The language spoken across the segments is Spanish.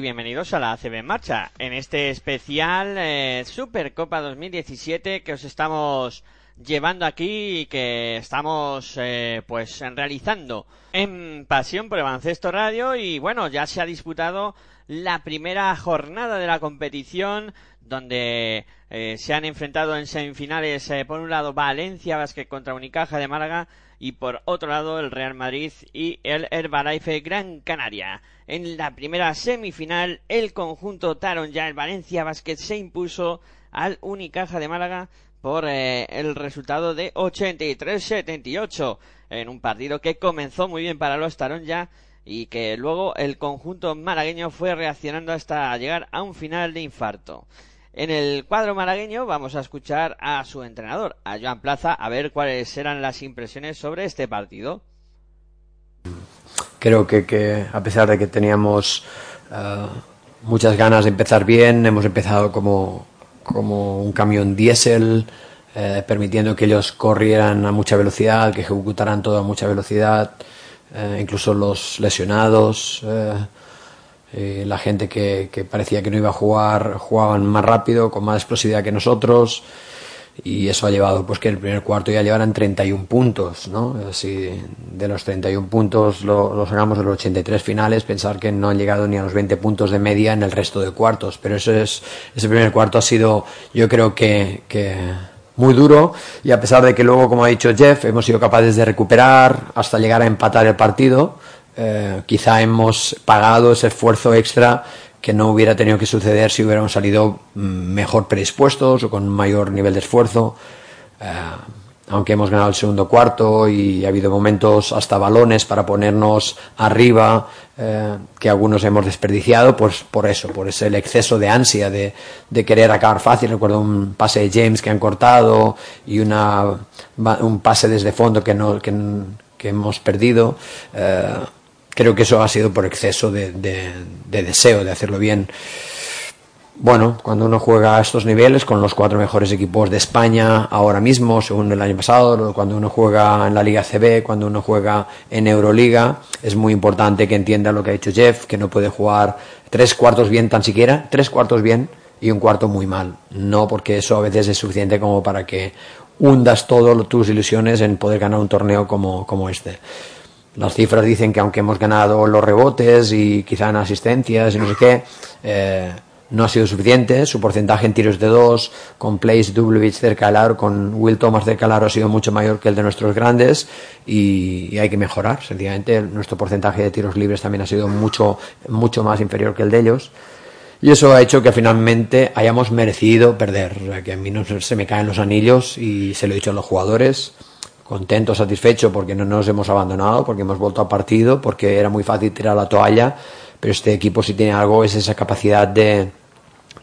bienvenidos a la ACB en marcha en este especial eh, Supercopa 2017 que os estamos llevando aquí y que estamos eh, pues realizando en Pasión por el Baloncesto Radio y bueno ya se ha disputado la primera jornada de la competición donde eh, se han enfrentado en semifinales por un lado Valencia Basket contra Unicaja de Málaga y por otro lado el Real Madrid y el Herbalife Gran Canaria. En la primera semifinal el conjunto Taron ya el Valencia Basket se impuso al Unicaja de Málaga por eh, el resultado de 83-78 en un partido que comenzó muy bien para los Taron ya y que luego el conjunto malagueño fue reaccionando hasta llegar a un final de infarto. En el cuadro malagueño vamos a escuchar a su entrenador, a Joan Plaza, a ver cuáles eran las impresiones sobre este partido. Creo que, a pesar de que teníamos eh, muchas ganas de empezar bien, hemos empezado como, como un camión diésel, eh, permitiendo que ellos corrieran a mucha velocidad, que ejecutaran todo a mucha velocidad, eh, incluso los lesionados. La gente que, que, parecía que no iba a jugar jugaban más rápido, con más explosividad que nosotros y eso ha llevado pues que el primer cuarto ya llevaran 31 puntos, ¿no? Si de los 31 puntos lo, lo, sacamos de los 83 finales, pensar que no han llegado ni a los 20 puntos de media en el resto de cuartos, pero eso es, ese primer cuarto ha sido, yo creo que, que muy duro y a pesar de que luego, como ha dicho Jeff, hemos sido capaces de recuperar hasta llegar a empatar el partido, eh, quizá hemos pagado ese esfuerzo extra que no hubiera tenido que suceder si hubiéramos salido mm, mejor predispuestos o con mayor nivel de esfuerzo. Eh, aunque hemos ganado el segundo cuarto y ha habido momentos hasta balones para ponernos arriba eh, que algunos hemos desperdiciado, pues por eso, por ese exceso de ansia de, de, querer acabar fácil. Recuerdo un pase de James que han cortado y una, un pase desde fondo que, no, que, que hemos perdido. Eh, creo que eso ha sido por exceso de, de, de, deseo de hacerlo bien. Bueno, cuando uno juega a estos niveles con los cuatro mejores equipos de España ahora mismo, según el año pasado, cuando uno juega en la Liga CB, cuando uno juega en Euroliga, es muy importante que entienda lo que ha dicho Jeff, que no puede jugar tres cuartos bien tan siquiera, tres cuartos bien y un cuarto muy mal. No porque eso a veces es suficiente como para que hundas todas tus ilusiones en poder ganar un torneo como este. Las cifras dicen que aunque hemos ganado los rebotes y quizá en asistencias y no sé qué, eh, no ha sido suficiente. Su porcentaje en tiros de dos, con Place Dublovich cerca del aro, con Will Thomas cerca del aro, ha sido mucho mayor que el de nuestros grandes y, hay que mejorar. Sencillamente, nuestro porcentaje de tiros libres también ha sido mucho, mucho más inferior que el de ellos. Y eso ha hecho que finalmente hayamos merecido perder. Que a mí no se me caen los anillos y se lo he dicho a los jugadores contento, satisfecho porque no nos hemos abandonado, porque hemos vuelto al partido, porque era muy fácil tirar la toalla, pero este equipo si tiene algo es esa capacidad de,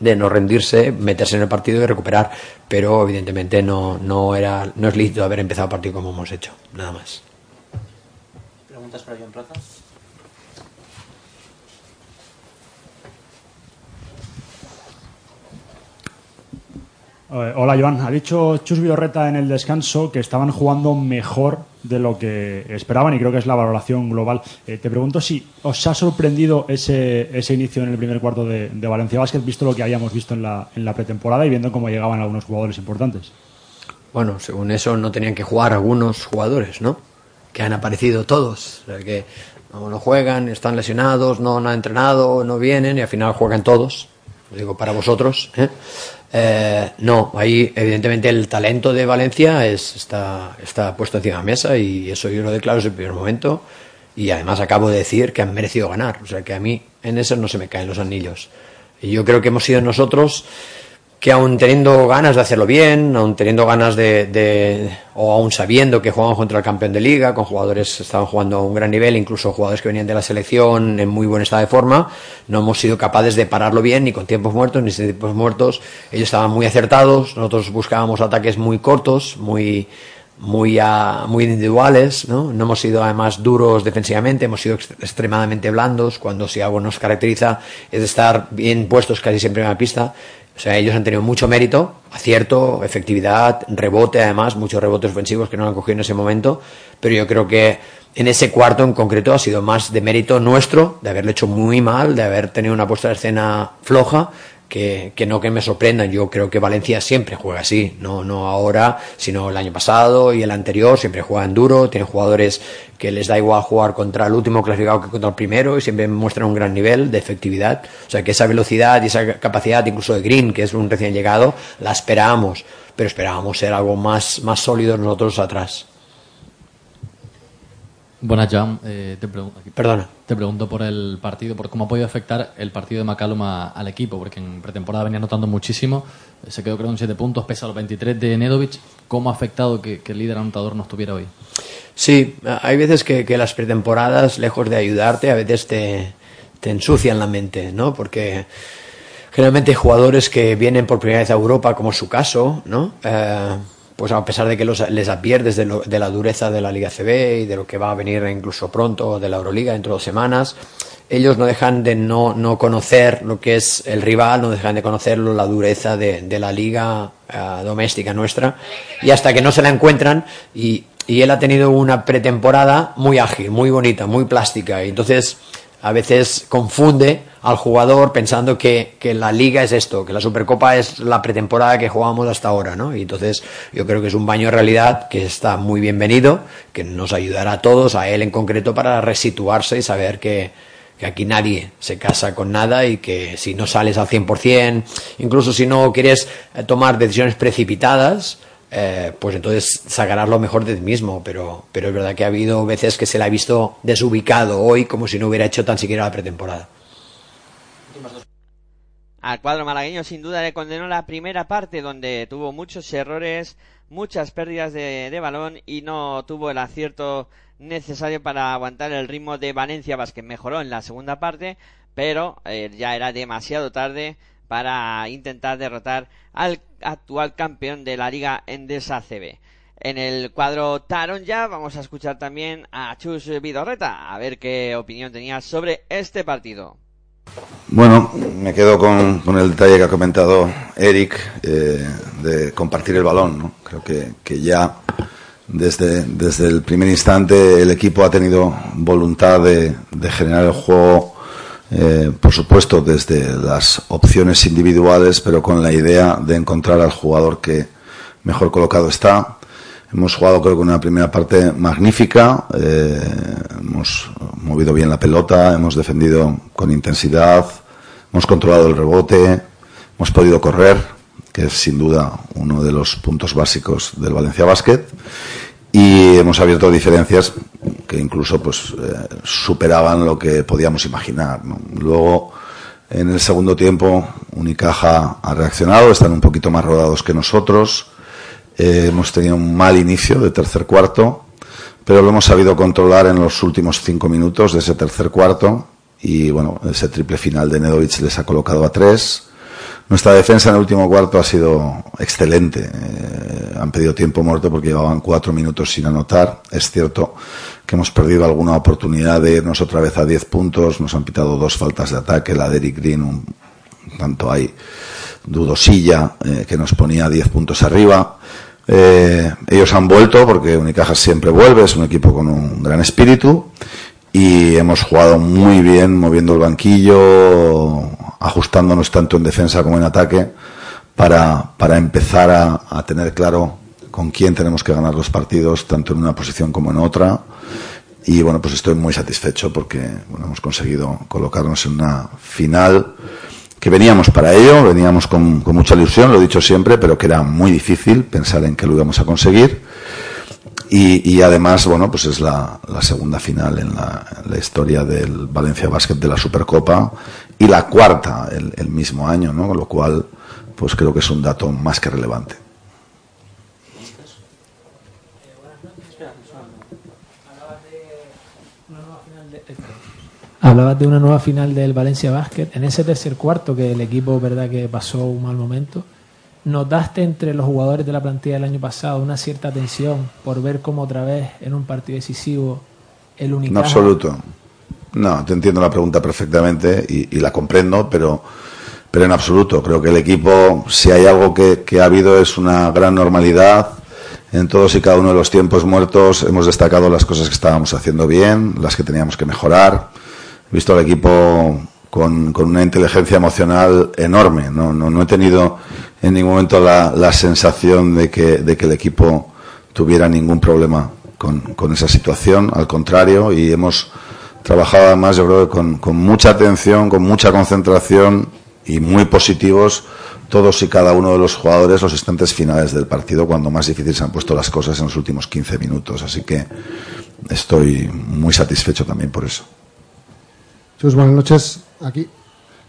de no rendirse, meterse en el partido y recuperar, pero evidentemente no, no, era, no es lícito haber empezado el partido como hemos hecho, nada más. ¿Preguntas para John Plaza? Hola, Joan. Ha dicho Chus Biorreta en el descanso que estaban jugando mejor de lo que esperaban y creo que es la valoración global. Eh, te pregunto si os ha sorprendido ese, ese inicio en el primer cuarto de, de, Valencia Basket, visto lo que habíamos visto en la, en la pretemporada y viendo cómo llegaban algunos jugadores importantes. Bueno, según eso no tenían que jugar algunos jugadores, ¿no? Que han aparecido todos. O sea, que no, no juegan, están lesionados, no, no han entrenado, no vienen y al final juegan todos. Lo digo para vosotros. ¿eh? Eh, no, ahí evidentemente el talento de Valencia es, está, está puesto encima de la mesa y eso yo lo declaro desde el primer momento y además acabo de decir que han merecido ganar, o sea que a mí en eso no se me caen los anillos. Y yo creo que hemos sido nosotros que aún teniendo ganas de hacerlo bien, aún teniendo ganas de, de, o aún sabiendo que jugamos contra el campeón de liga, con jugadores estaban jugando a un gran nivel, incluso jugadores que venían de la selección en muy buen estado de forma, no hemos sido capaces de pararlo bien, ni con tiempos muertos, ni sin tiempos muertos. Ellos estaban muy acertados, nosotros buscábamos ataques muy cortos, muy, muy, muy individuales, ¿no? No hemos sido además duros defensivamente, hemos sido extremadamente blandos, cuando si algo nos caracteriza es estar bien puestos casi siempre en la pista. O sea, ellos han tenido mucho mérito, acierto, efectividad, rebote además, muchos rebotes ofensivos que no han cogido en ese momento, pero yo creo que en ese cuarto en concreto ha sido más de mérito nuestro, de haberlo hecho muy mal, de haber tenido una puesta de escena floja, que, no que me sorprendan. Yo creo que Valencia siempre juega así, no, no ahora, sino el año pasado y el anterior, siempre juegan duro, tienen jugadores que les da igual jugar contra el último clasificado que contra el primero y siempre muestran un gran nivel de efectividad. O sea que esa velocidad y esa capacidad incluso de Green, que es un recién llegado, la esperábamos, pero esperábamos ser algo más, más sólido nosotros atrás. Buenas, John. Eh, te Perdona. Te pregunto por el partido, por cómo ha podido afectar el partido de McCallum al equipo, porque en pretemporada venía notando muchísimo. Eh, se quedó creo en 7 puntos, pese a los 23 de Nedovic. ¿Cómo ha afectado que, el líder anotador no estuviera hoy? Sí, hay veces que, las pretemporadas, lejos de ayudarte, a veces te, te ensucian la mente, ¿no? Porque generalmente hay jugadores que vienen por primera vez a Europa, como su caso, ¿no? Eh, pues a pesar de que los, les adviertes de, de, la dureza de la Liga CB y de lo que va a venir incluso pronto de la Euroliga dentro de dos semanas, ellos no dejan de no, no conocer lo que es el rival, no dejan de conocerlo, la dureza de, la liga eh, doméstica nuestra, y hasta que no se la encuentran, y él ha tenido una pretemporada muy ágil, muy bonita, muy plástica, y entonces a veces confunde al jugador pensando que, la liga es esto, que la Supercopa es la pretemporada que jugamos hasta ahora, ¿no? Y entonces yo creo que es un baño de realidad que está muy bienvenido, que nos ayudará a todos, a él en concreto, para resituarse y saber que, que aquí nadie se casa con nada y que si no sales al 100%, incluso si no quieres eh, tomar decisiones precipitadas, eh, pues entonces sacarás lo mejor de ti mismo, pero, pero es verdad que ha habido veces que se le ha visto desubicado hoy como si no hubiera hecho tan siquiera la pretemporada. Al cuadro malagueño sin duda le condenó la primera parte donde tuvo muchos errores, muchas pérdidas de, balón y no tuvo el acierto necesario para aguantar el ritmo de Valencia Vázquez. Mejoró en la segunda parte, pero eh, ya era demasiado tarde para intentar derrotar al actual campeón de la Liga Endesa CB. En el cuadro Taron ya vamos a escuchar también a Chus Vidorreta a ver qué opinión tenía sobre este partido. Bueno, me quedo con, el detalle que ha comentado Eric eh, de compartir el balón. Creo que, ya desde, desde el primer instante el equipo ha tenido voluntad de, de generar el juego eh, por supuesto desde las opciones individuales, pero con la idea de encontrar al jugador que mejor colocado está. Hemos jugado creo que una primera parte magnífica, eh, hemos movido bien la pelota, hemos defendido con intensidad, hemos controlado el rebote, hemos podido correr, que es sin duda uno de los puntos básicos del Valencia Basket y hemos abierto diferencias que incluso pues eh, superaban lo que podíamos imaginar. Luego, en el segundo tiempo, Unicaja ha reaccionado, están un poquito más rodados que nosotros. Eh, hemos tenido un mal inicio de tercer cuarto, pero lo hemos sabido controlar en los últimos cinco minutos de ese tercer cuarto. Y bueno, ese triple final de Nedovic les ha colocado a tres. Nuestra defensa en el último cuarto ha sido excelente. Eh, han pedido tiempo muerto porque llevaban cuatro minutos sin anotar. Es cierto que hemos perdido alguna oportunidad de irnos otra vez a diez puntos. Nos han pitado dos faltas de ataque, la de Eric Green, un tanto hay dudosilla, eh, que nos ponía diez puntos arriba. Eh, ellos han vuelto porque Unicaja siempre vuelve, es un equipo con un gran espíritu y hemos jugado muy bien moviendo el banquillo, ajustándonos tanto en defensa como en ataque para, para empezar a, tener claro con quién tenemos que ganar los partidos, tanto en una posición como en otra. Y bueno, pues estoy muy satisfecho porque bueno, hemos conseguido colocarnos en una final que veníamos para ello, veníamos con, con mucha ilusión, lo he dicho siempre, pero que era muy difícil pensar en que lo íbamos a conseguir. Y, y, además, bueno, pues es la, la segunda final en la, la, historia del Valencia Basket de la Supercopa y la cuarta el, el, mismo año, ¿no? Con lo cual, pues creo que es un dato más que relevante. Hablabas de una nueva final del Valencia Basket. En ese tercer cuarto que el equipo, verdad, que pasó un mal momento, ¿Notaste entre los jugadores de la plantilla del año pasado una cierta tensión por ver cómo otra vez en un partido decisivo el único En absoluto. No, te entiendo la pregunta perfectamente y, la comprendo, pero, pero en absoluto. Creo que el equipo, si hay algo que, ha habido, es una gran normalidad. En todos y cada uno de los tiempos muertos hemos destacado las cosas que estábamos haciendo bien, las que teníamos que mejorar. He visto al equipo con, una inteligencia emocional enorme. No, no, no he tenido en ningún momento la, sensación de que, el equipo tuviera ningún problema con esa situación. Al contrario, y hemos trabajado además, yo creo, con, con mucha atención, con mucha concentración y muy positivos todos y cada uno de los jugadores los instantes finales del partido cuando más difícil se han puesto las cosas en los últimos 15 minutos. Así que estoy muy satisfecho también por eso. Chus, buenas noches aquí.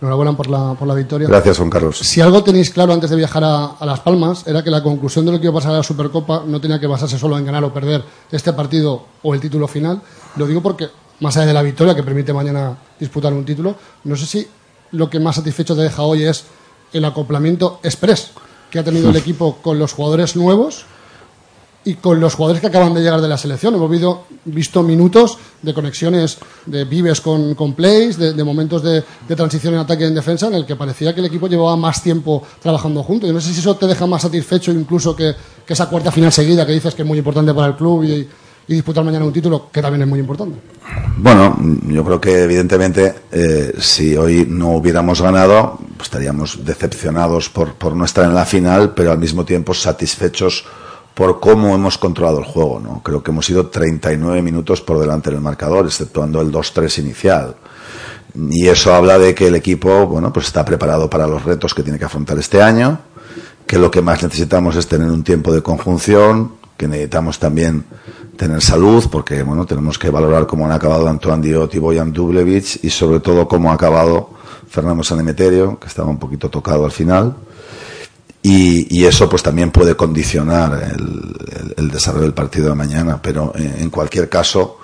Enhorabuena por la, por la victoria. Gracias, Juan Carlos. Si algo tenéis claro antes de viajar a, a, Las Palmas era que la conclusión de lo que iba a pasar a la Supercopa no tenía que basarse solo en ganar o perder este partido o el título final. Lo digo porque, más allá de la victoria que permite mañana disputar un título, no sé si lo que más satisfecho te deja hoy es el acoplamiento express que ha tenido el equipo con los jugadores nuevos y con los jugadores que acaban de llegar de la selección. Hemos visto, visto minutos de conexiones de vives con, con plays, de, de momentos de, de, transición en ataque y en defensa, en el que parecía que el equipo llevaba más tiempo trabajando juntos. Yo no sé si eso te deja más satisfecho incluso que, que esa cuarta final seguida que dices que es muy importante para el club y, y disputar mañana un título que también es muy importante. Bueno, yo creo que evidentemente eh, si hoy no hubiéramos ganado, estaríamos decepcionados por, por no estar en la final, pero al mismo tiempo satisfechos por cómo hemos controlado el juego. ¿no? Creo que hemos ido 39 minutos por delante del marcador, exceptuando el 2-3 inicial. Y eso habla de que el equipo bueno, pues está preparado para los retos que tiene que afrontar este año, que lo que más necesitamos es tener un tiempo de conjunción, que necesitamos también tener salud, porque bueno, tenemos que valorar cómo han acabado Antoine Diot y Boyan Dublevich, y sobre todo cómo ha acabado Fernando Sanemeterio, que estaba un poquito tocado al final. Y, eso pues también puede condicionar el, desarrollo del partido de mañana. Pero en, en cualquier caso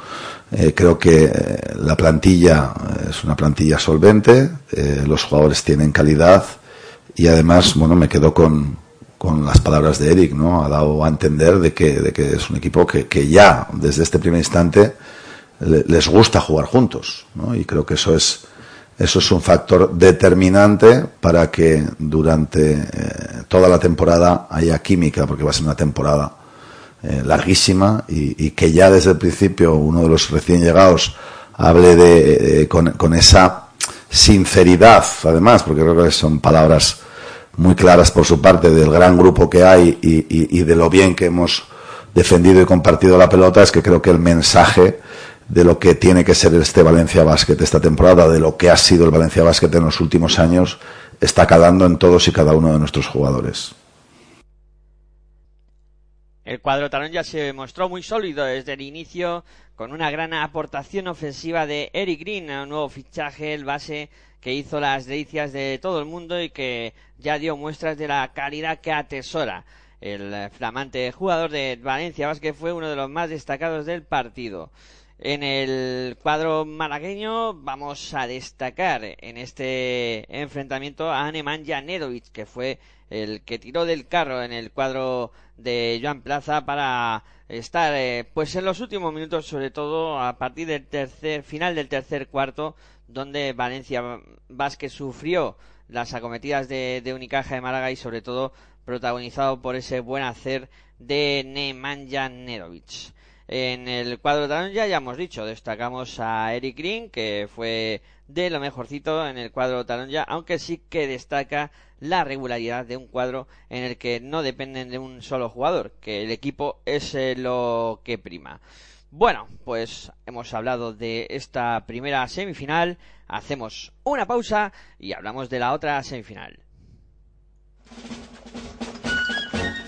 eh, creo que la plantilla es una plantilla solvente eh, los jugadores tienen calidad y además bueno me quedo con con las palabras de Eric no ha dado a entender de que de que es un equipo que, que ya desde este primer instante le, les gusta jugar juntos ¿no? y creo que eso es eso es un factor determinante para que durante eh, toda la temporada haya química, porque va a ser una temporada eh, larguísima y, que ya desde el principio uno de los recién llegados hable de, eh, con, esa sinceridad, además, porque creo que son palabras muy claras por su parte del gran grupo que hay y, de lo bien que hemos defendido y compartido la pelota, es que creo que el mensaje de lo que tiene que ser este Valencia Basket esta temporada, de lo que ha sido el Valencia Basket en los últimos años, está calando en todos y cada uno de nuestros jugadores. El cuadro talón ya se mostró muy sólido desde el inicio, con una gran aportación ofensiva de Eric Green, un nuevo fichaje, el base que hizo las delicias de todo el mundo y que ya dio muestras de la calidad que atesora. El flamante jugador de Valencia Basket fue uno de los más destacados del partido. En el cuadro malagueño vamos a destacar en este enfrentamiento a Nemanja Nedovic, que fue el que tiró del carro en el cuadro de Joan Plaza para estar eh, pues en los últimos minutos, sobre todo a partir del tercer final del tercer cuarto, donde Valencia Vázquez sufrió las acometidas de, Unicaja de Málaga y sobre todo protagonizado por ese buen hacer de Nemanja. En el cuadro talón ya hemos dicho, destacamos a Eric Green, que fue de lo mejorcito en el cuadro ya, aunque sí que destaca la regularidad de un cuadro en el que no dependen de un solo jugador, que el equipo es lo que prima. Bueno, pues hemos hablado de esta primera semifinal, hacemos una pausa y hablamos de la otra semifinal.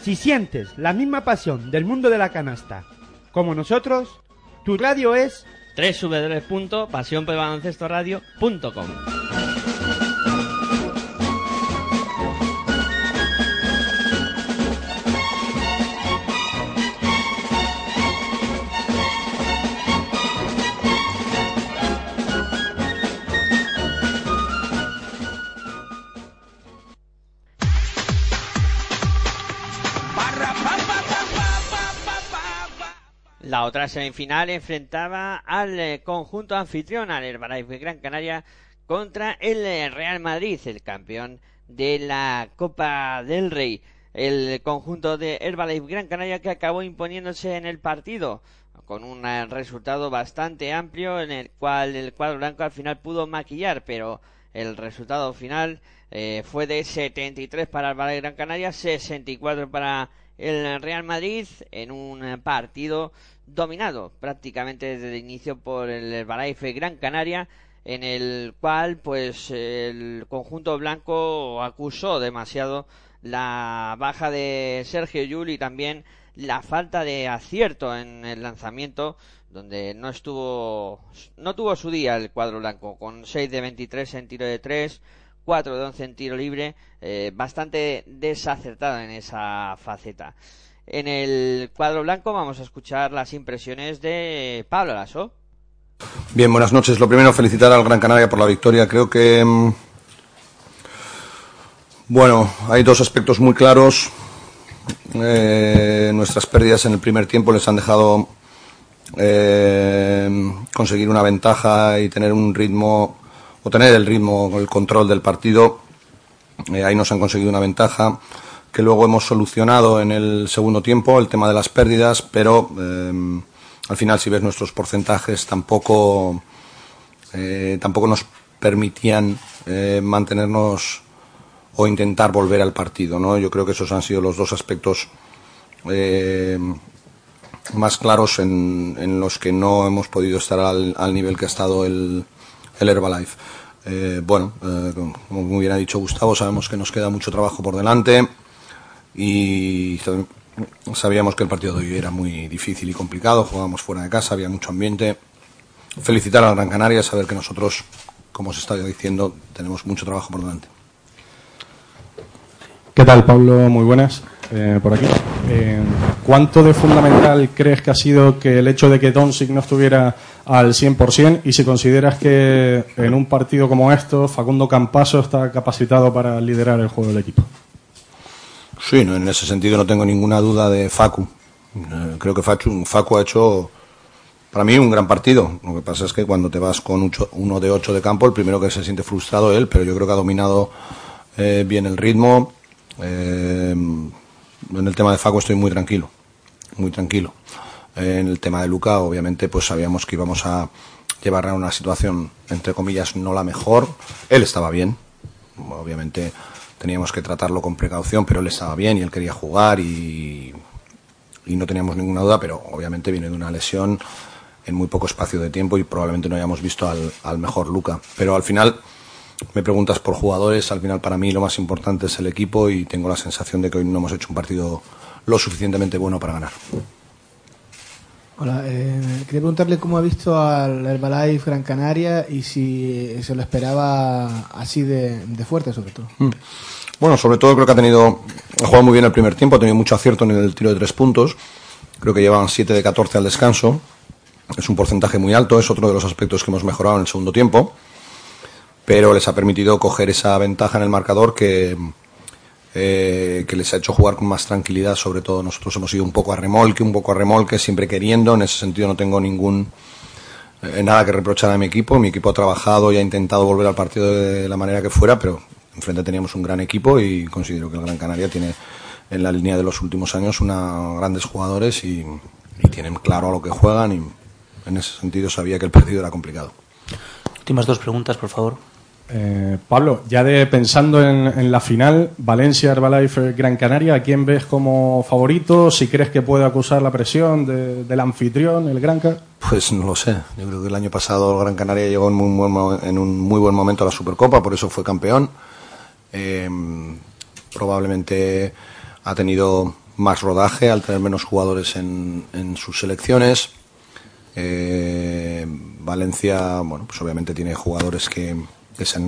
Si sientes la misma pasión del mundo de la canasta como nosotros, tu radio es www.pasionpelbaloncestoradio.com otra semifinal enfrentaba al eh, conjunto anfitrión, al Herbalife Gran Canaria, contra el eh, Real Madrid, el campeón de la Copa del Rey. El conjunto de Herbalife Gran Canaria que acabó imponiéndose en el partido con un eh, resultado bastante amplio en el cual el cuadro blanco al final pudo maquillar, pero el resultado final fue de 73 para el Herbalife Gran Canaria, 64 para el Real Madrid en un partido dominado prácticamente desde el inicio por el Herbalife Gran Canaria en el cual pues el conjunto blanco acusó demasiado la baja de Sergio Yul y también la falta de acierto en el lanzamiento donde no estuvo no tuvo su día el cuadro blanco con 6 de 23 en tiro de 3 4 de 11 en tiro libre eh, bastante desacertado en esa faceta en el cuadro blanco vamos a escuchar las impresiones de Pablo Lasso. Bien, buenas noches. Lo primero, felicitar al Gran Canaria por la victoria. Creo que. Mm, bueno, hay dos aspectos muy claros. Eh, nuestras pérdidas en el primer tiempo les han dejado eh, conseguir una ventaja y tener un ritmo, o tener el ritmo, el control del partido. Eh, ahí nos han conseguido una ventaja que luego hemos solucionado en el segundo tiempo, el tema de las pérdidas, pero eh, al final si ves nuestros porcentajes tampoco, eh, tampoco nos permitían eh, mantenernos o intentar volver al partido. ¿no? Yo creo que esos han sido los dos aspectos más claros en, los que no hemos podido estar al, nivel que ha estado el, el Herbalife. bueno, como bien ha dicho Gustavo, sabemos que nos queda mucho trabajo por delante y sabíamos que el partido de hoy era muy difícil y complicado, jugábamos fuera de casa, había mucho ambiente. Felicitar a Gran Canaria, saber que nosotros, como os estaba diciendo, tenemos mucho trabajo por delante. ¿Qué tal, Pablo? Muy buenas. Eh, por aquí. Eh, ¿Cuánto de fundamental crees que ha sido que el hecho de que Doncic no estuviera al 100% y si consideras que en un partido como esto Facundo Campaso está capacitado para liderar el juego del equipo? Sí, no, en ese sentido no tengo ninguna duda de Facu. Eh, creo que Facu, ha hecho para mí un gran partido. Lo que pasa es que cuando te vas con uno de ocho de campo, el primero que se siente frustrado es él, pero yo creo que ha dominado eh, bien el ritmo. Eh, en el tema de Facu estoy muy tranquilo, muy tranquilo. En el tema de Luca, obviamente, pues sabíamos que íbamos a llevar a una situación, entre comillas, no la mejor. Él estaba bien, obviamente teníamos que tratarlo con precaución, pero él estaba bien y él quería jugar y, y no teníamos ninguna duda, pero obviamente viene de una lesión en muy poco espacio de tiempo y probablemente no hayamos visto al, al mejor Luca. Pero al final me preguntas por jugadores, al final para mí lo más importante es el equipo y tengo la sensación de que hoy no hemos hecho un partido lo suficientemente bueno para ganar. Hola, eh, quería preguntarle cómo ha visto al Herbalife Gran Canaria y si se lo esperaba así de, fuerte, sobre todo. Mm. Bueno, sobre todo creo que ha tenido, ha jugado muy bien el primer tiempo, ha tenido mucho acierto en el tiro de tres puntos. Creo que llevan 7 de 14 al descanso. Es un porcentaje muy alto, es otro de los aspectos que hemos mejorado en el segundo tiempo. Pero les ha permitido coger esa ventaja en el marcador que, eh, que les ha hecho jugar con más tranquilidad, sobre todo nosotros hemos ido un poco a remolque, un poco a remolque, siempre queriendo, en ese sentido no tengo ningún eh, nada que reprochar a mi equipo, mi equipo ha trabajado y ha intentado volver al partido de la manera que fuera, pero enfrente teníamos un gran equipo y considero que el Gran Canaria tiene en la línea de los últimos años una grandes jugadores y, y tienen claro a lo que juegan y en ese sentido sabía que el partido era complicado. Últimas dos preguntas, por favor. Eh, Pablo, ya de pensando en, la final, Valencia, Herbalife, Gran Canaria, ¿a quién ves como favorito? Si crees que puede acusar la presión del anfitrión, el Granca. Pues no lo sé. Yo creo que el año pasado el Gran Canaria llegó en, en un muy buen momento a la Supercopa, por eso fue campeón. Eh, probablemente ha tenido más rodaje al tener menos jugadores en, sus selecciones. Eh, Valencia, bueno, pues obviamente tiene jugadores que que se,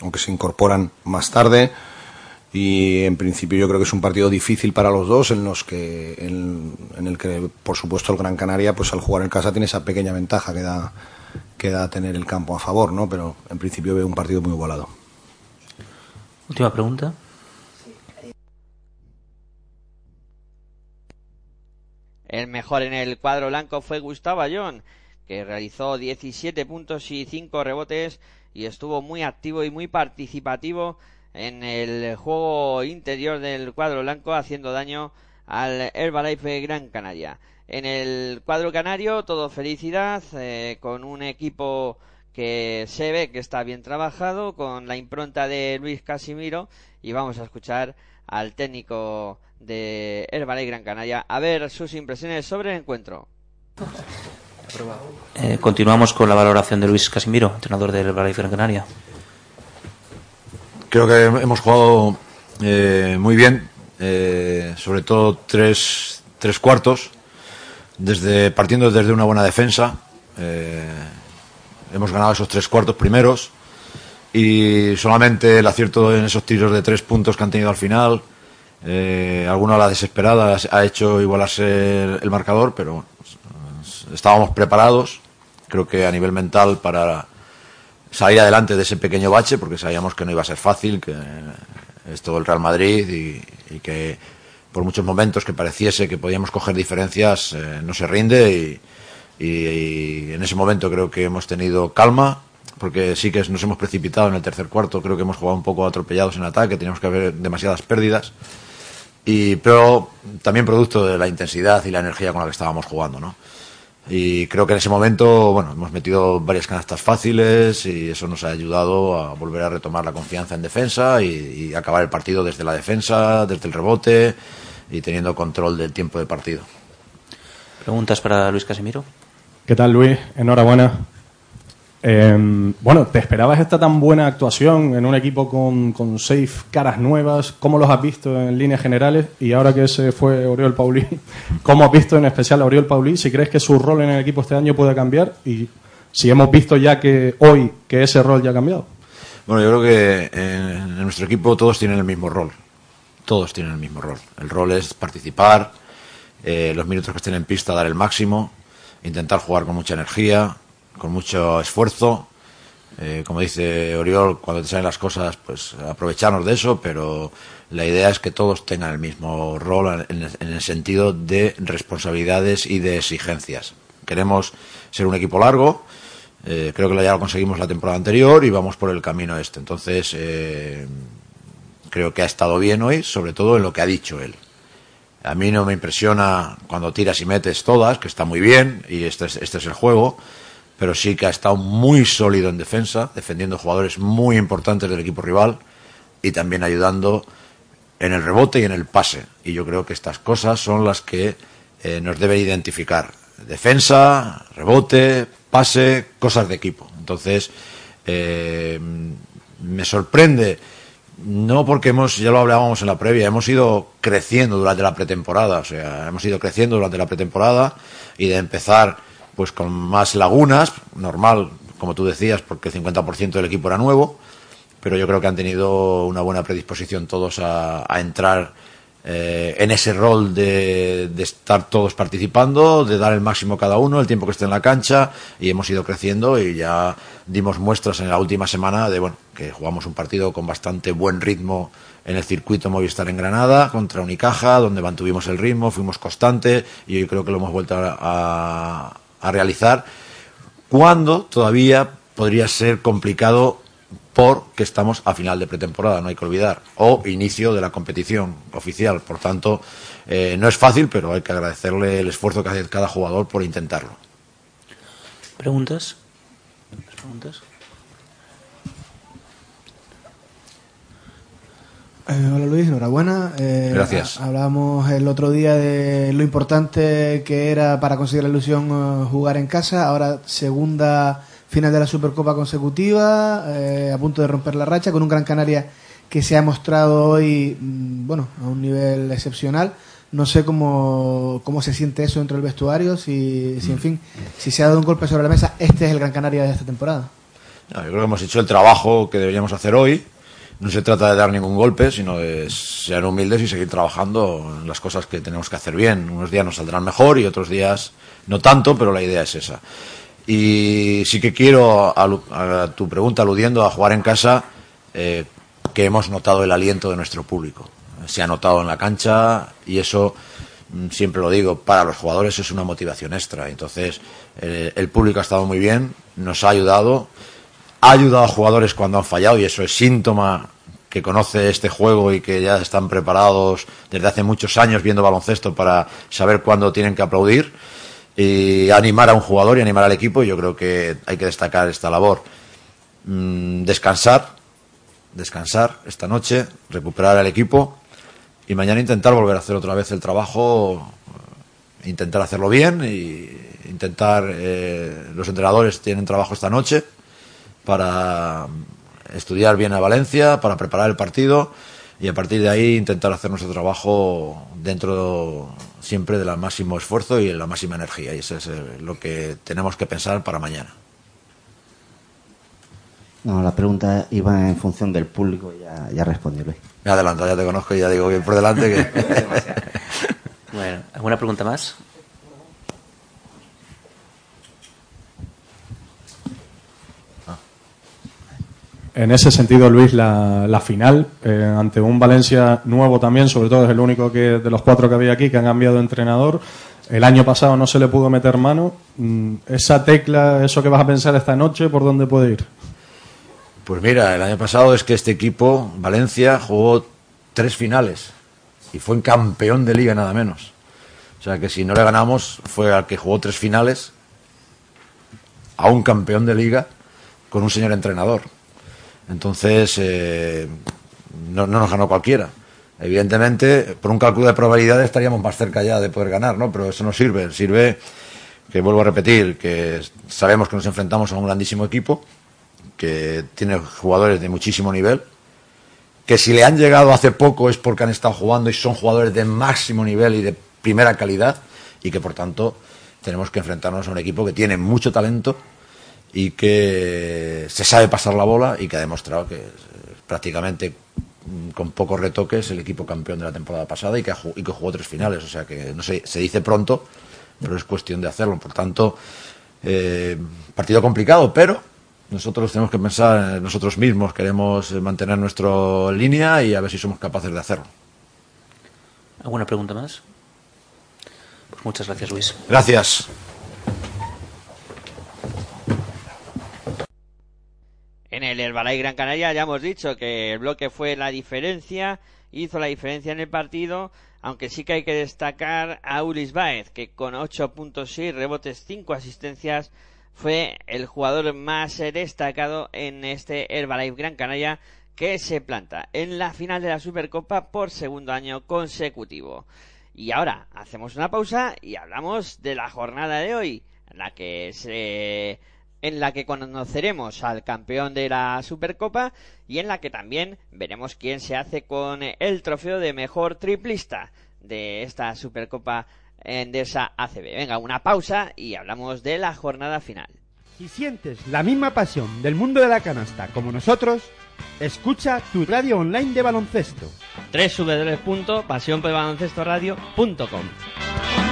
aunque se incorporan más tarde. Y en principio yo creo que es un partido difícil para los dos en los que en, el que por supuesto el Gran Canaria pues al jugar en casa tiene esa pequeña ventaja que da que da tener el campo a favor no pero en principio veo un partido muy igualado. Última pregunta. El mejor en el cuadro blanco fue Gustavo Ayón, que realizó 17 puntos y 5 rebotes y estuvo muy activo y muy participativo en el juego interior del cuadro blanco haciendo daño al Herbalife Gran Canaria. En el cuadro canario todo felicidad eh, con un equipo que se ve que está bien trabajado con la impronta de Luis Casimiro y vamos a escuchar al técnico de Herbalife Gran Canaria a ver sus impresiones sobre el encuentro. Eh, continuamos con la valoración de Luis Casimiro, entrenador del Herbalife Gran Canaria. Creo que hemos jugado eh, muy bien, eh, sobre todo tres, tres cuartos, desde, partiendo desde una buena defensa. Hemos ganado esos tres cuartos primeros y solamente el acierto en esos tiros de tres puntos que han tenido al final, eh, alguna a la desesperada ha hecho igualarse el marcador, pero bueno, estábamos preparados, creo que a nivel mental para salir adelante de ese pequeño bache, porque sabíamos que no iba a ser fácil, que es todo el Real Madrid y, que por muchos momentos que pareciese que podíamos coger diferencias, eh, no se rinde y, y- y en ese momento creo que hemos tenido calma, porque sí que nos hemos precipitado en el tercer cuarto, creo que hemos jugado un poco atropellados en ataque, teníamos que haber demasiadas pérdidas, y, pero también producto de la intensidad y la energía con la que estábamos jugando, ¿no? Y creo que en ese momento, bueno, hemos metido varias canastas fáciles y eso nos ha ayudado a volver a retomar la confianza en defensa y, y acabar el partido desde la defensa, desde el rebote y teniendo control del tiempo de partido. ¿Preguntas para Luis Casimiro? ¿Qué tal, Luis? Enhorabuena. Eh, bueno, ¿te esperabas esta tan buena actuación en un equipo con, seis caras nuevas? ¿Cómo los has visto en líneas generales? Y ahora que se fue Oriol Paulí, ¿cómo has visto en especial a Oriol Paulí? Si crees que su rol en el equipo este año puede cambiar y si hemos visto ya que hoy que ese rol ya ha cambiado. Bueno, yo creo que en, en nuestro equipo todos tienen el mismo rol. Todos tienen el mismo rol. El rol es participar, eh, los minutos que estén en pista dar el máximo, intentar jugar con mucha energía, con mucho esfuerzo. Eh, como dice Oriol, cuando te salen las cosas, pues aprovecharnos de eso, pero la idea es que todos tengan el mismo rol en, en el sentido de responsabilidades y de exigencias. Queremos ser un equipo largo, eh, creo que ya lo conseguimos la temporada anterior y vamos por el camino este. Entonces, eh, creo que ha estado bien hoy, sobre todo en lo que ha dicho él. A mí no me impresiona cuando tiras y metes todas, que está muy bien, y este es, este es el juego, pero sí que ha estado muy sólido en defensa, defendiendo jugadores muy importantes del equipo rival y también ayudando en el rebote y en el pase. Y yo creo que estas cosas son las que eh, nos deben identificar. Defensa, rebote, pase, cosas de equipo. Entonces, eh, me sorprende, no porque hemos, ya lo hablábamos en la previa, hemos ido creciendo durante la pretemporada, o sea, hemos ido creciendo durante la pretemporada y de empezar pues con más lagunas, normal, como tú decías, porque el 50% del equipo era nuevo, pero yo creo que han tenido una buena predisposición todos a, entrar eh, en ese rol de, estar todos participando, de dar el máximo cada uno, el tiempo que esté en la cancha, y hemos ido creciendo y ya dimos muestras en la última semana de bueno que jugamos un partido con bastante buen ritmo en el circuito Movistar en Granada contra Unicaja, donde mantuvimos el ritmo, fuimos constante y yo creo que lo hemos vuelto a- a realizar cuando todavía podría ser complicado porque estamos a final de pretemporada, no hay que olvidar, o inicio de la competición oficial. Por tanto, eh, no es fácil, pero hay que agradecerle el esfuerzo que hace cada jugador por intentarlo. ¿Preguntas? ¿Más preguntas? Eh, hola Luis, enhorabuena. Eh, Gracias. ha- Hablábamos el otro día de lo importante que era para conseguir la ilusión eh, jugar en casa. Ahora segunda final de la Supercopa consecutiva, eh, a punto de romper la racha con un Gran Canaria que se ha mostrado hoy, mm, bueno, a un nivel excepcional. No sé cómo, cómo se siente eso dentro del vestuario, si, si en fin, si se ha dado un golpe sobre la mesa, este es el Gran Canaria de esta temporada. No, yo creo que hemos hecho el trabajo que deberíamos hacer hoy. No se trata de dar ningún golpe, sino de ser humildes y seguir trabajando en las cosas que tenemos que hacer bien. Unos días nos saldrán mejor y otros días no tanto, pero la idea es esa. Y sí que quiero, alu- a tu pregunta, aludiendo a jugar en casa, eh, que hemos notado el aliento de nuestro público. Se ha notado en la cancha y eso mm, siempre lo digo, para los jugadores es una motivación extra. Entonces, eh, el público ha estado muy bien, nos ha ayudado, ha ayudado a jugadores cuando han fallado y eso es síntoma que conoce este juego y que ya están preparados desde hace muchos años viendo baloncesto para saber cuándo tienen que aplaudir y animar a un jugador y animar al equipo. Yo creo que hay que destacar esta labor. Mm, descansar, descansar esta noche, recuperar al equipo y mañana intentar volver a hacer otra vez el trabajo, intentar hacerlo bien y intentar. Eh, los entrenadores tienen trabajo esta noche para estudiar bien a Valencia, para preparar el partido y a partir de ahí intentar hacer nuestro trabajo dentro siempre del máximo esfuerzo y la máxima energía. Y eso es lo que tenemos que pensar para mañana. No, la pregunta iba en función del público y ya, ya respondió Luis. Me adelanto, ya te conozco y ya digo bien por delante que... bueno, ¿alguna pregunta más? En ese sentido, Luis, la, final eh, ante un Valencia nuevo también, sobre todo es el único que de los cuatro que había aquí que han cambiado entrenador. El año pasado no se le pudo meter mano. Mm, Esa tecla, eso que vas a pensar esta noche, ¿por dónde puede ir? Pues mira, el año pasado es que este equipo, Valencia, jugó tres finales y fue un campeón de liga nada menos. O sea que si no le ganamos fue al que jugó tres finales a un campeón de liga con un señor entrenador. Entonces, eh, no, no nos ganó cualquiera. Evidentemente, por un cálculo de probabilidades estaríamos más cerca ya de poder ganar, ¿no? Pero eso no sirve. Sirve que, vuelvo a repetir, que sabemos que nos enfrentamos a un grandísimo equipo, que tiene jugadores de muchísimo nivel, que si le han llegado hace poco es porque han estado jugando y son jugadores de máximo nivel y de primera calidad, y que por tanto tenemos que enfrentarnos a un equipo que tiene mucho talento y que se sabe pasar la bola y que ha demostrado que es prácticamente mm, con pocos retoques el equipo campeón de la temporada pasada y que, y que jugó tres finales. O sea que no sé, se dice pronto, pero es cuestión de hacerlo. Por tanto, eh, partido complicado, pero nosotros tenemos que pensar en nosotros mismos. Queremos eh, mantener nuestra línea y a ver si somos capaces de hacerlo. ¿Alguna pregunta más? Pues muchas gracias, Luis. Gracias. El Herbalife Gran Canaria ya hemos dicho que el bloque fue la diferencia, hizo la diferencia en el partido, aunque sí que hay que destacar a Ulis Baez, que con 8.6 rebotes, 5 asistencias, fue el jugador más destacado en este Herbalife Gran Canaria que se planta en la final de la Supercopa por segundo año consecutivo. Y ahora hacemos una pausa y hablamos de la jornada de hoy, en la que se en la que conoceremos al campeón de la Supercopa y en la que también veremos quién se hace con el trofeo de mejor triplista de esta Supercopa Endesa ACB. Venga, una pausa y hablamos de la jornada final. Si sientes la misma pasión del mundo de la canasta como nosotros, escucha tu radio online de baloncesto. www.pasionpelbaloncestoradio.com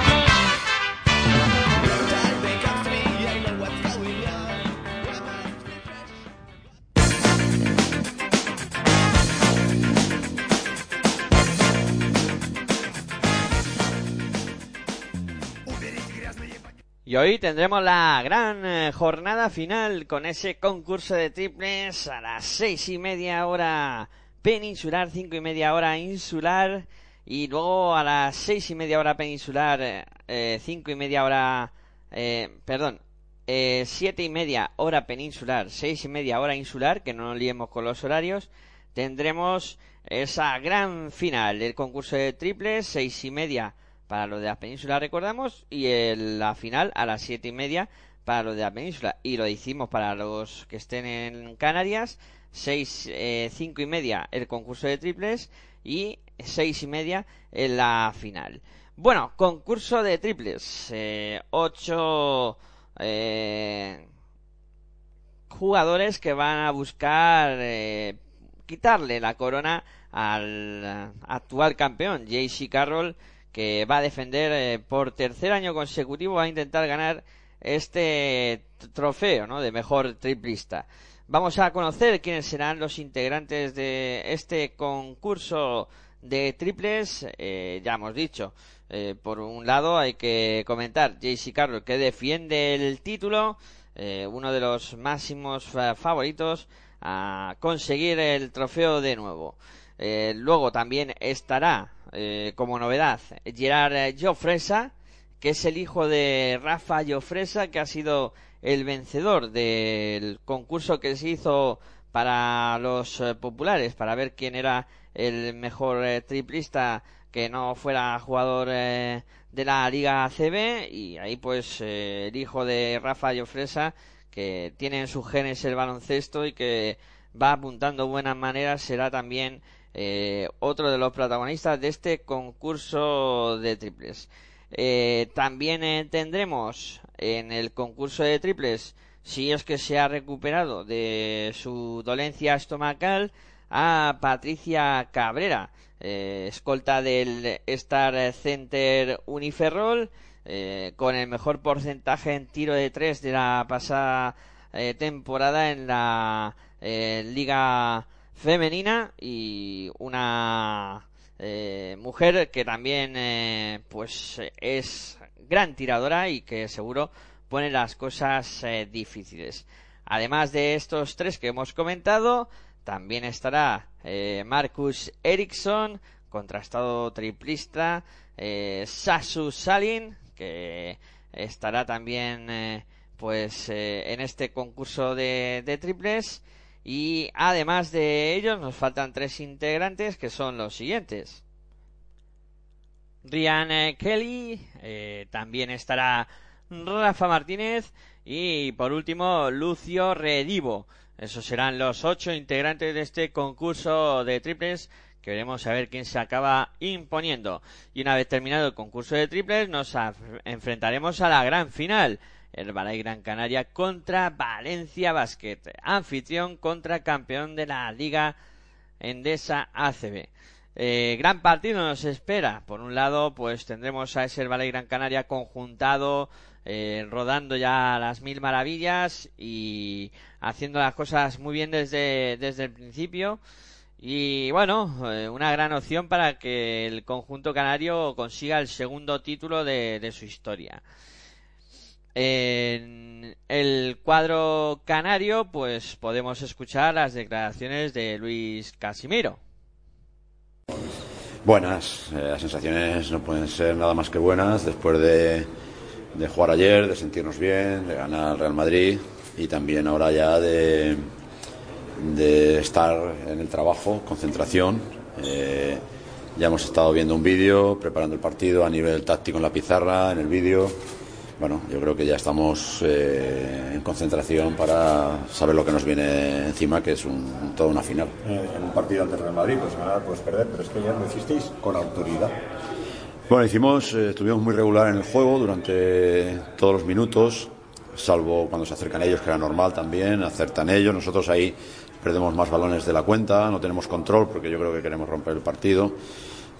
hoy tendremos la gran eh, jornada final con ese concurso de triples a las seis y media hora peninsular, cinco y media hora insular y luego a las seis y media hora peninsular, eh, cinco y media hora, eh, perdón, eh, siete y media hora peninsular, seis y media hora insular, que no nos liemos con los horarios, tendremos esa gran final del concurso de triples, seis y media para los de la península recordamos y el- la final a las siete y media para los de la península. Y lo hicimos para los que estén en Canarias seis eh, cinco y media el concurso de triples y seis y media en la final. Bueno concurso de triples eh, ocho eh, jugadores que van a buscar eh, quitarle la corona al actual campeón JC Carroll que va a defender eh, por tercer año consecutivo va a intentar ganar este trofeo ¿no? de mejor triplista vamos a conocer quiénes serán los integrantes de este concurso de triples eh, ya hemos dicho Eh, por un lado hay que comentar JC Carroll que defiende el título, eh, uno de los máximos fa- favoritos a conseguir el trofeo de nuevo. Eh, luego también estará eh, como novedad Gerard Jofresa, que es el hijo de Rafa Jofresa, que ha sido el vencedor del concurso que se hizo para los eh, populares, para ver quién era el mejor eh, triplista que no fuera jugador de la Liga ACB y ahí pues el hijo de Rafa Jofresa que tiene en sus genes el baloncesto y que va apuntando buenas maneras será también eh, otro de los protagonistas de este concurso de triples. Eh, también eh, tendremos en el concurso de triples, si es que se ha recuperado de su dolencia estomacal, a Patricia Cabrera, eh, escolta del Star Center Uniferrol, eh, con el mejor porcentaje en tiro de tres de la pasada temporada en la Liga Femenina y una eh, mujer que también eh, pues es gran tiradora y que seguro pone las cosas eh, difíciles. Además de estos tres que hemos comentado, también estará eh, Marcus Eriksson, contrastado triplista, eh, Sasu Salin, que estará también eh, pues en este concurso de, de triples. Y además de ellos nos faltan tres integrantes que son los siguientes. Ryan eh, Kelly, eh, también estará Rafa Martínez y por último Lucio Redivo. Esos serán los ocho integrantes de este concurso de triples que veremos a ver quién se acaba imponiendo. Y una vez terminado el concurso de triples nos enfrentaremos a la gran final. El Balay Gran Canaria contra Valencia Basket. Anfitrión contra campeón de la Liga Endesa ACB. Eh, gran partido nos espera. Por un lado, pues tendremos a ese Balay Gran Canaria conjuntado, eh, rodando ya las mil maravillas y haciendo las cosas muy bien desde, desde el principio. Y bueno, eh, una gran opción para que el conjunto canario consiga el segundo título de su historia. En el cuadro canario, pues podemos escuchar las declaraciones de Luis Casimiro. Buenas, eh, las sensaciones no pueden ser nada más que buenas después de, de jugar ayer, de sentirnos bien, de ganar al Real Madrid y también ahora ya de, de estar en el trabajo, concentración. Eh, ya hemos estado viendo un vídeo, preparando el partido a nivel táctico en la pizarra, en el vídeo. Bueno, yo creo que ya estamos eh, en concentración para saber lo que nos viene encima, que es un, toda una final. Eh, en un partido ante Real Madrid, pues ganar, puedes perder, pero es que ya lo hicisteis con autoridad. Bueno, hicimos, eh, estuvimos muy regular en el juego durante todos los minutos, salvo cuando se acercan ellos, que era normal también, acertan ellos. Nosotros ahí perdemos más balones de la cuenta, no tenemos control porque yo creo que queremos romper el partido,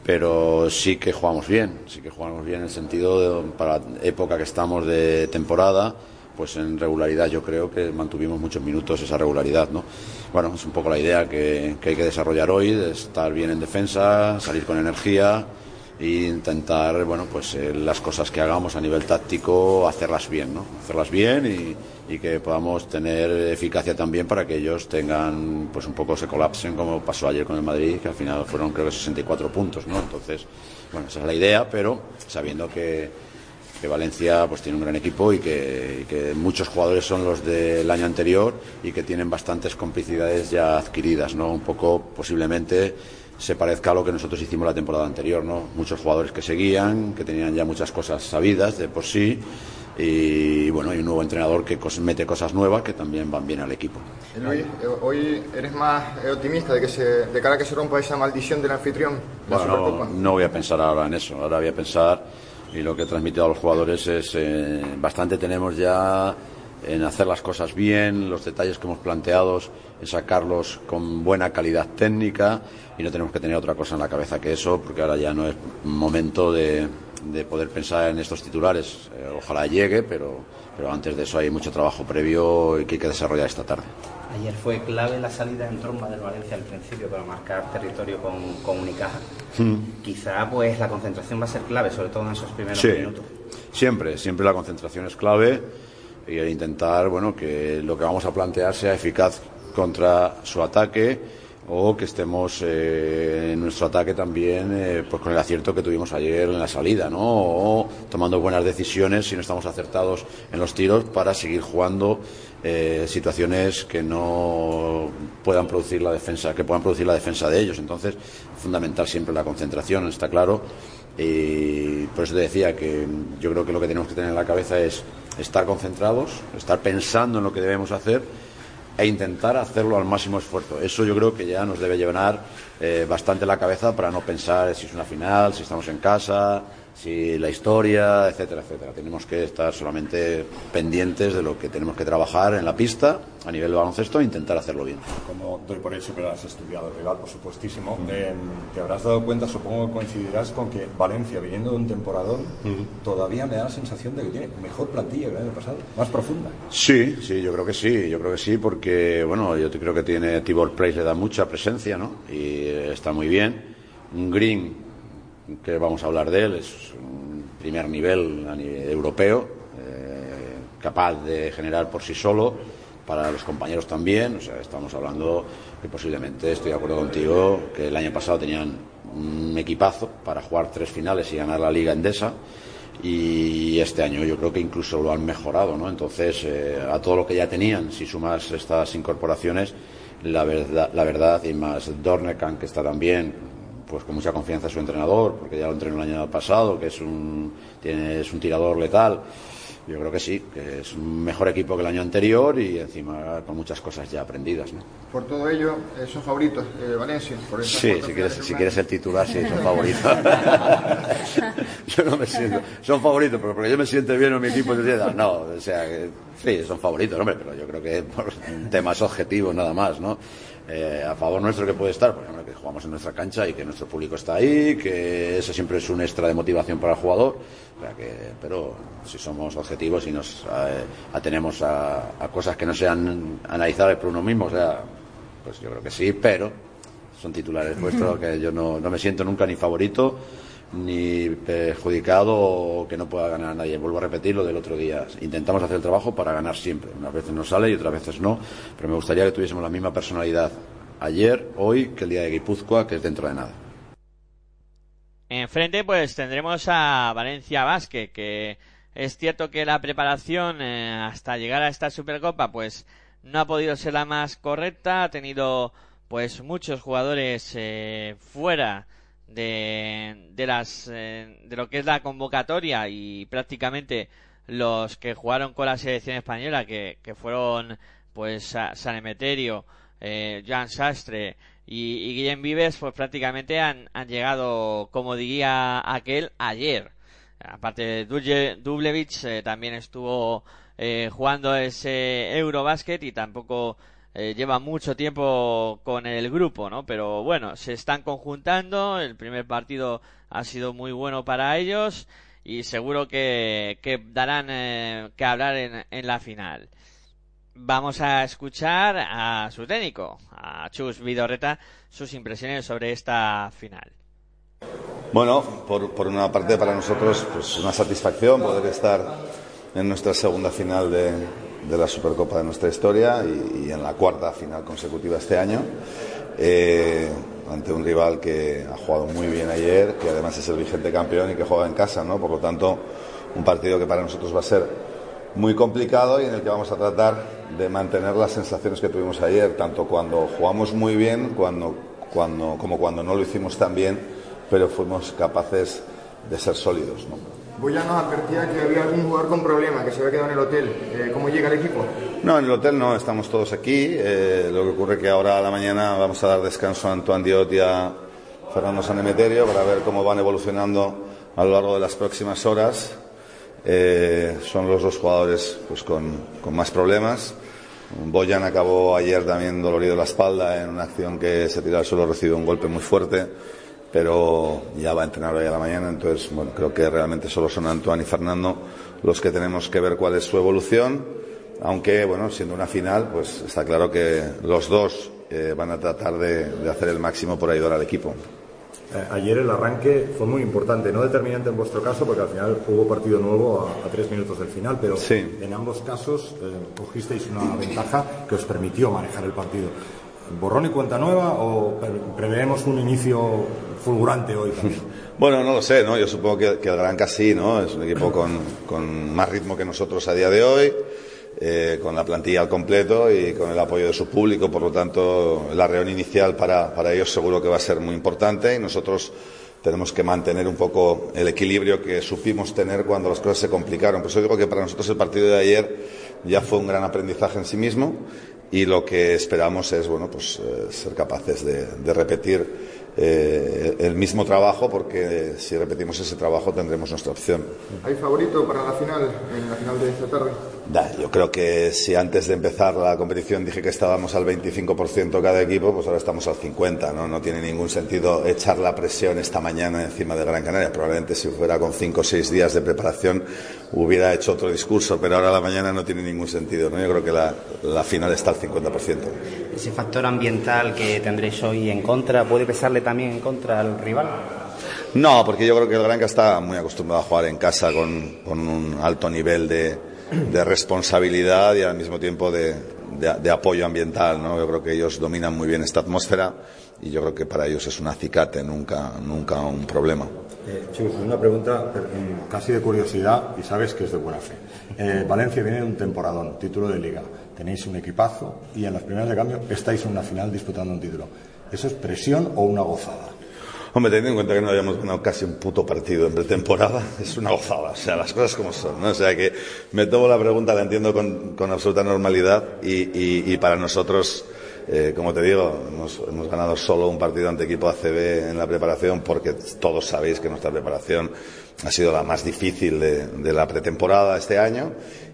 pero sí que jugamos bien, sí que jugamos bien en el sentido de, para la época que estamos de temporada, pues en regularidad yo creo que mantuvimos muchos minutos esa regularidad, ¿no? Bueno, es un poco la idea que, que hay que desarrollar hoy, de estar bien en defensa, salir con energía e intentar, bueno, pues eh, las cosas que hagamos a nivel táctico, hacerlas bien, ¿no? Hacerlas bien y, que podamos tener eficacia también para que ellos tengan, pues un poco se colapsen como pasó ayer con el Madrid, que al final fueron creo que 64 puntos, ¿no? Entonces, bueno, esa es la idea, pero sabiendo que, que Valencia pues tiene un gran equipo y que, y que muchos jugadores son los del año anterior y que tienen bastantes complicidades ya adquiridas, ¿no? Un poco posiblemente se parezca a lo que nosotros hicimos la temporada anterior, ¿no? Muchos jugadores que seguían, que tenían ya muchas cosas sabidas de por sí y bueno, hay un nuevo entrenador que mete cosas nuevas que también van bien al equipo. Luis, eh, hoy eres más eh, optimista de que se, de cara a que se rompa esa maldición del anfitrión la Bueno, no, no voy a pensar ahora en eso, ahora voy a pensar y lo que he transmitido a los jugadores es eh, bastante tenemos ya en hacer las cosas bien, los detalles que hemos planteado, en sacarlos con buena calidad técnica y no tenemos que tener otra cosa en la cabeza que eso porque ahora ya no es momento de, de poder pensar en estos titulares. Eh, ojalá llegue, pero, pero antes de eso hay mucho trabajo previo que hay que desarrollar esta tarde. Ayer fue clave la salida en tromba del Valencia al principio para marcar territorio con, con Unicaja. Mm. Quizá pues la concentración va a ser clave, sobre todo en esos primeros Sí, minutos. siempre, siempre la concentración es clave y el intentar, bueno, que lo que vamos a plantear sea eficaz contra su ataque o que estemos eh, en nuestro ataque también eh, pues con el acierto que tuvimos ayer en la salida, ¿no? O tomando buenas decisiones si no estamos acertados en los tiros para seguir jugando eh, situaciones que no puedan producir la defensa, que puedan producir la defensa de ellos. Entonces, fundamental siempre la concentración, está claro. Y por eso te decía que yo creo que lo que tenemos que tener en la cabeza es estar concentrados, estar pensando en lo que debemos hacer e intentar hacerlo al máximo esfuerzo. Eso yo creo que ya nos debe llevar eh, bastante la cabeza para no pensar si es una final, si estamos en casa, si la historia, etcétera, etcétera. Tenemos que estar solamente pendientes de lo que tenemos que trabajar en la pista a nivel de baloncesto e intentar hacerlo bien. Como doy por hecho que lo has estudiado el rival, por supuestísimo, eh, te habrás dado cuenta, supongo que coincidirás con que Valencia, viniendo de un temporadón, todavía me da la sensación de que tiene mejor plantilla que el año pasado, más profunda. Sí, sí, yo creo que sí, yo creo que sí, porque bueno, yo te- creo que tiene Tibor Price le da mucha presencia, ¿no? Y está muy bien. Un Green, que vamos a hablar de él, es un primer nivel a nivel europeo, eh, capaz de generar por sí solo, para los compañeros también, o sea, estamos hablando que posiblemente, estoy de acuerdo contigo, que el año pasado tenían un equipazo para jugar tres finales y ganar la Liga Endesa y este año yo creo que incluso lo han mejorado, ¿no? Entonces, eh, a todo lo que ya tenían, si sumas estas incorporaciones, la verdad, la verdad y más Dornekan, que está también, pues con mucha confianza en su entrenador, porque ya lo entrenó el año pasado, que es un, tiene, es un tirador letal. Yo creo que sí, que es un mejor equipo que el año anterior y encima con muchas cosas ya aprendidas, ¿no? Por todo ello, eh, son favoritos eh, Valencia. Por Sí, si quieres, si quieres el titular, sí, son favoritos. yo no me siento. Son favoritos, pero porque yo me siento bien en mi equipo, diría, no, o sea, que, sí, son favoritos, hombre, pero yo creo que por temas objetivos nada más, ¿no? Eh, a favor nuestro que puede estar, pues, hombre, que jugamos en nuestra cancha y que nuestro público está ahí, que eso siempre es un extra de motivación para el jugador, pero si somos objetivos y nos eh, atenemos a, a cosas que no sean analizables por uno mismo, o sea, pues yo creo que sí, pero son titulares vuestros que yo no, no me siento nunca ni favorito ni perjudicado que no pueda ganar a nadie. Vuelvo a repetir lo del otro día. Intentamos hacer el trabajo para ganar siempre. Unas veces nos sale y otras veces no, pero me gustaría que tuviésemos la misma personalidad ayer, hoy, que el día de Guipúzcoa, que es dentro de nada. Enfrente pues tendremos a Valencia Basket, que es cierto que la preparación eh, hasta llegar a esta Supercopa pues no ha podido ser la más correcta, ha tenido pues muchos jugadores eh, fuera de, de las eh, de lo que es la convocatoria y prácticamente los que jugaron con la selección española que, que fueron pues San Emeterio, eh, Joan Sastre y, y Guillem Vives pues prácticamente han, han llegado como diría aquel ayer. Aparte de Dublevich eh, también estuvo eh, jugando ese Eurobasket y tampoco eh, lleva mucho tiempo con el grupo, ¿no? Pero bueno, se están conjuntando, el primer partido ha sido muy bueno para ellos y seguro que, darán eh, que hablar en, en la final. Vamos a escuchar a su técnico, a Chus Vidorreta, sus impresiones sobre esta final. Bueno, por, por una parte para nosotros pues una satisfacción poder estar en nuestra segunda final de, de la Supercopa de nuestra historia y, en la cuarta final consecutiva este año eh, ante un rival que ha jugado muy bien ayer, que además es el vigente campeón y que juega en casa, ¿no? Por lo tanto, un partido que para nosotros va a ser muy complicado y en el que vamos a tratar de mantener las sensaciones que tuvimos ayer, tanto cuando jugamos muy bien cuando, cuando, como cuando no lo hicimos tan bien, pero fuimos capaces de ser sólidos. ¿no? Boya nos advertía que había algún jugador con problema, que se había quedado en el hotel. Eh, ¿Cómo llega el equipo? No, en el hotel no, estamos todos aquí. Eh, lo que ocurre es que ahora a la mañana vamos a dar descanso a Antoine Diot y a Fernando Sanemeterio para ver cómo van evolucionando a lo largo de las próximas horas. Eh, son los dos jugadores pues, con, con más problemas. Boyan acabó ayer también dolorido la espalda en una acción que se tiró al suelo, recibió un golpe muy fuerte, pero ya va a entrenar hoy a la mañana. Entonces, bueno, creo que realmente solo son Antoine y Fernando los que tenemos que ver cuál es su evolución aunque, bueno, siendo una final, pues está claro que los dos eh, van a tratar de, de hacer el máximo por ayudar al equipo. Eh, ayer el arranque fue muy importante, no determinante en vuestro caso, porque al final hubo partido nuevo a, a tres minutos del final, pero en ambos casos eh, cogisteis una ventaja que os permitió manejar el partido. ¿Borrón y cuenta nueva o pre- preveemos un inicio fulgurante hoy? Bueno, no lo sé, ¿no? Yo supongo que, que el Granca sí, ¿no? Es un equipo con, con más ritmo que nosotros a día de hoy, eh, con la plantilla al completo y con el apoyo de su público. Por lo tanto, la reunión inicial para, para ellos seguro que va a ser muy importante y nosotros tenemos que mantener un poco el equilibrio que supimos tener cuando las cosas se complicaron. Por eso digo que para nosotros el partido de ayer ya fue un gran aprendizaje en sí mismo y lo que esperamos es bueno pues eh, ser capaces de, repetir eh, el mismo trabajo porque si repetimos ese trabajo tendremos nuestra opción. ¿Hay favorito para la final, en la final de esta tarde? Da, yo creo que si antes de empezar la competición dije que estábamos al 25% cada equipo, pues ahora estamos al 50%. ¿no? no tiene ningún sentido echar la presión esta mañana encima de Gran Canaria. Probablemente si fuera con 5 o 6 días de preparación hubiera hecho otro discurso, pero ahora la mañana no tiene ningún sentido. ¿no? Yo creo que la, la final está al 50%. Ese factor ambiental que tendréis hoy en contra, ¿puede pesarle también en contra al rival? No, porque yo creo que el Granca está muy acostumbrado a jugar en casa con, con un alto nivel de, de responsabilidad y al mismo tiempo de, de- apoyo ambiental. ¿no? Yo creo que ellos dominan muy bien esta atmósfera y yo creo que para ellos es un acicate, nunca, nunca un problema. Eh, chicos, una pregunta mm, casi de curiosidad y sabes que es de buena fe. Eh, Valencia viene de un temporadón, título de liga. Tenéis un equipazo y en las primeras de cambio estáis en una final disputando un título. ¿Eso es presión o una gozada? Hombre, teniendo en cuenta que no habíamos ganado casi un puto partido en pretemporada, es una gozada. O sea, las cosas como son, ¿no? O sea, que me tomo la pregunta, la entiendo con, con absoluta normalidad y, y- y para nosotros, eh, como te digo, hemos, hemos ganado solo un partido ante equipo ACB en la preparación porque todos sabéis que nuestra preparación ha sido la más difícil de, de la pretemporada este año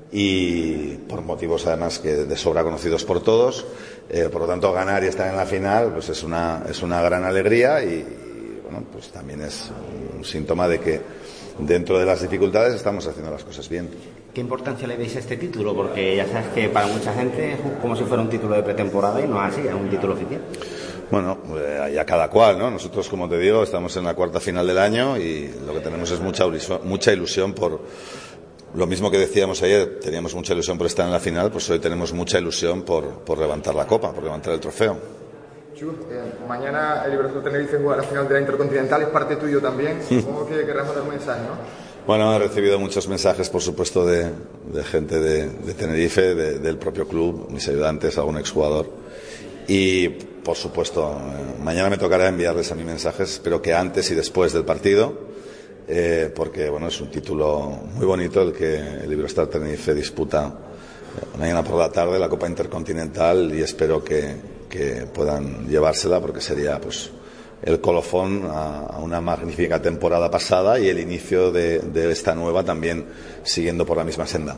y por motivos además que de sobra conocidos por todos. Eh, por lo tanto, ganar y estar en la final pues es una, es una gran alegría y, bueno, pues también es un síntoma de que dentro de las dificultades estamos haciendo las cosas bien. ¿Qué importancia le dais a este título? Porque ya sabes que para mucha gente es como si fuera un título de pretemporada y no es así, es un título oficial. Bueno, eh, ya cada cual, ¿no? Nosotros, como te digo, estamos en la cuarta final del año y lo que tenemos es mucha mucha ilusión por lo mismo que decíamos ayer, teníamos mucha ilusión por estar en la final, pues hoy tenemos mucha ilusión por, por levantar la copa, por levantar el trofeo. Chu, eh, mañana el Iberostar Tenerife juega la final de la Intercontinental, es parte tuyo también. Supongo que querrás mandar un mensaje, ¿no? Bueno, he recibido muchos mensajes, por supuesto, de, de gente de, de Tenerife, de- del propio club, mis ayudantes, algún exjugador. Y, por supuesto, eh, mañana me tocará enviarles a mí mensajes, pero que antes y después del partido, eh, porque, bueno, es un título muy bonito el que el Iberostar Tenerife disputa eh, mañana por la tarde, la Copa Intercontinental, y espero que, que puedan llevársela, porque sería, pues, el colofón a, una magnífica temporada pasada y el inicio de, esta nueva también siguiendo por la misma senda.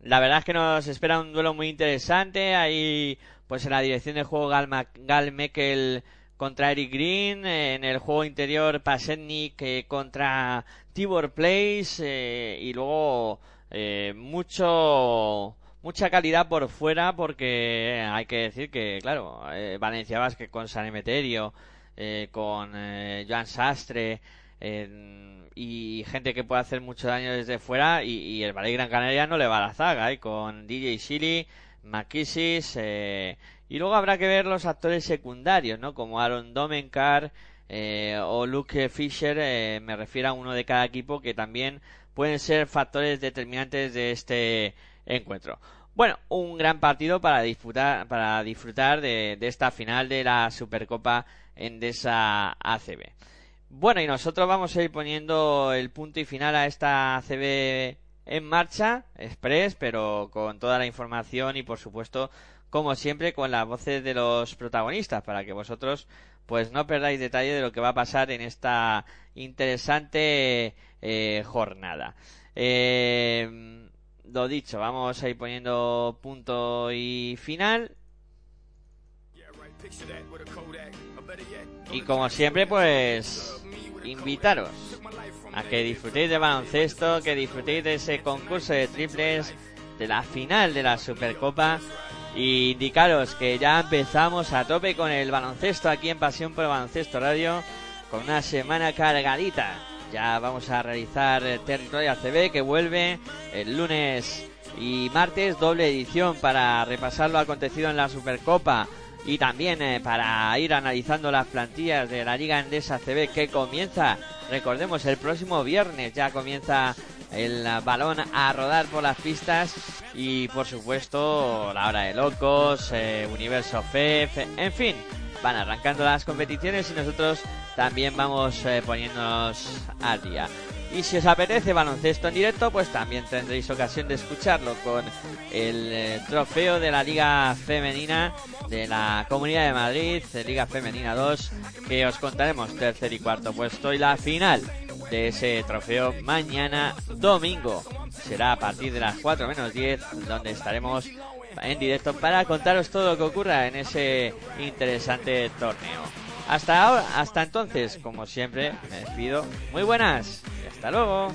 La verdad es que nos espera un duelo muy interesante. Ahí, pues en la dirección de juego, Gal, Ma- Gal Mekel contra Eric Green. eh, En el juego interior, Pasetnik eh, contra Tibor Place. eh, y luego, eh, mucho. Mucha calidad por fuera porque hay que decir que, claro, eh, Valencia Vázquez con San Emeterio, eh, con eh, Joan Sastre, eh, y gente que puede hacer mucho daño desde fuera y, y el Valle Gran Canaria no le va a la zaga ¿eh? con DJ Shilly, McKissis eh, y luego habrá que ver los actores secundarios ¿no? como Aaron Domenkar eh, o Luke Fisher eh, me refiero a uno de cada equipo que también pueden ser factores determinantes de este encuentro bueno, un gran partido para disfrutar, para disfrutar de, de esta final de la Supercopa Endesa ACB. Bueno, y nosotros vamos a ir poniendo el punto y final a esta ACB en marcha, express, pero con toda la información y por supuesto, como siempre, con las voces de los protagonistas, para que vosotros pues no perdáis detalle de lo que va a pasar en esta interesante eh, jornada. Eh, lo dicho, vamos a ir poniendo punto y final. Y como siempre, pues invitaros a que disfrutéis de baloncesto, que disfrutéis de ese concurso de triples, de la final de la Supercopa. Y indicaros que ya empezamos a tope con el baloncesto aquí en Pasión por Baloncesto Radio, con una semana cargadita. Ya vamos a realizar Territorio ACB que vuelve el lunes y martes, doble edición para repasar lo acontecido en la Supercopa y también eh, para ir analizando las plantillas de la Liga Endesa CB que comienza, recordemos, el próximo viernes. Ya comienza el balón a rodar por las pistas y por supuesto la hora de locos, eh, Universo FEF, en fin, van arrancando las competiciones y nosotros también vamos eh, poniéndonos al día. Y si os apetece baloncesto en directo, pues también tendréis ocasión de escucharlo con el eh, trofeo de la Liga Femenina de la Comunidad de Madrid, de Liga Femenina 2, que os contaremos tercer y cuarto puesto y la final de ese trofeo mañana domingo. Será a partir de las 4 menos 10 donde estaremos en directo para contaros todo lo que ocurra en ese interesante torneo. Hasta ahora, hasta entonces, como siempre, me despido. Muy buenas y hasta luego.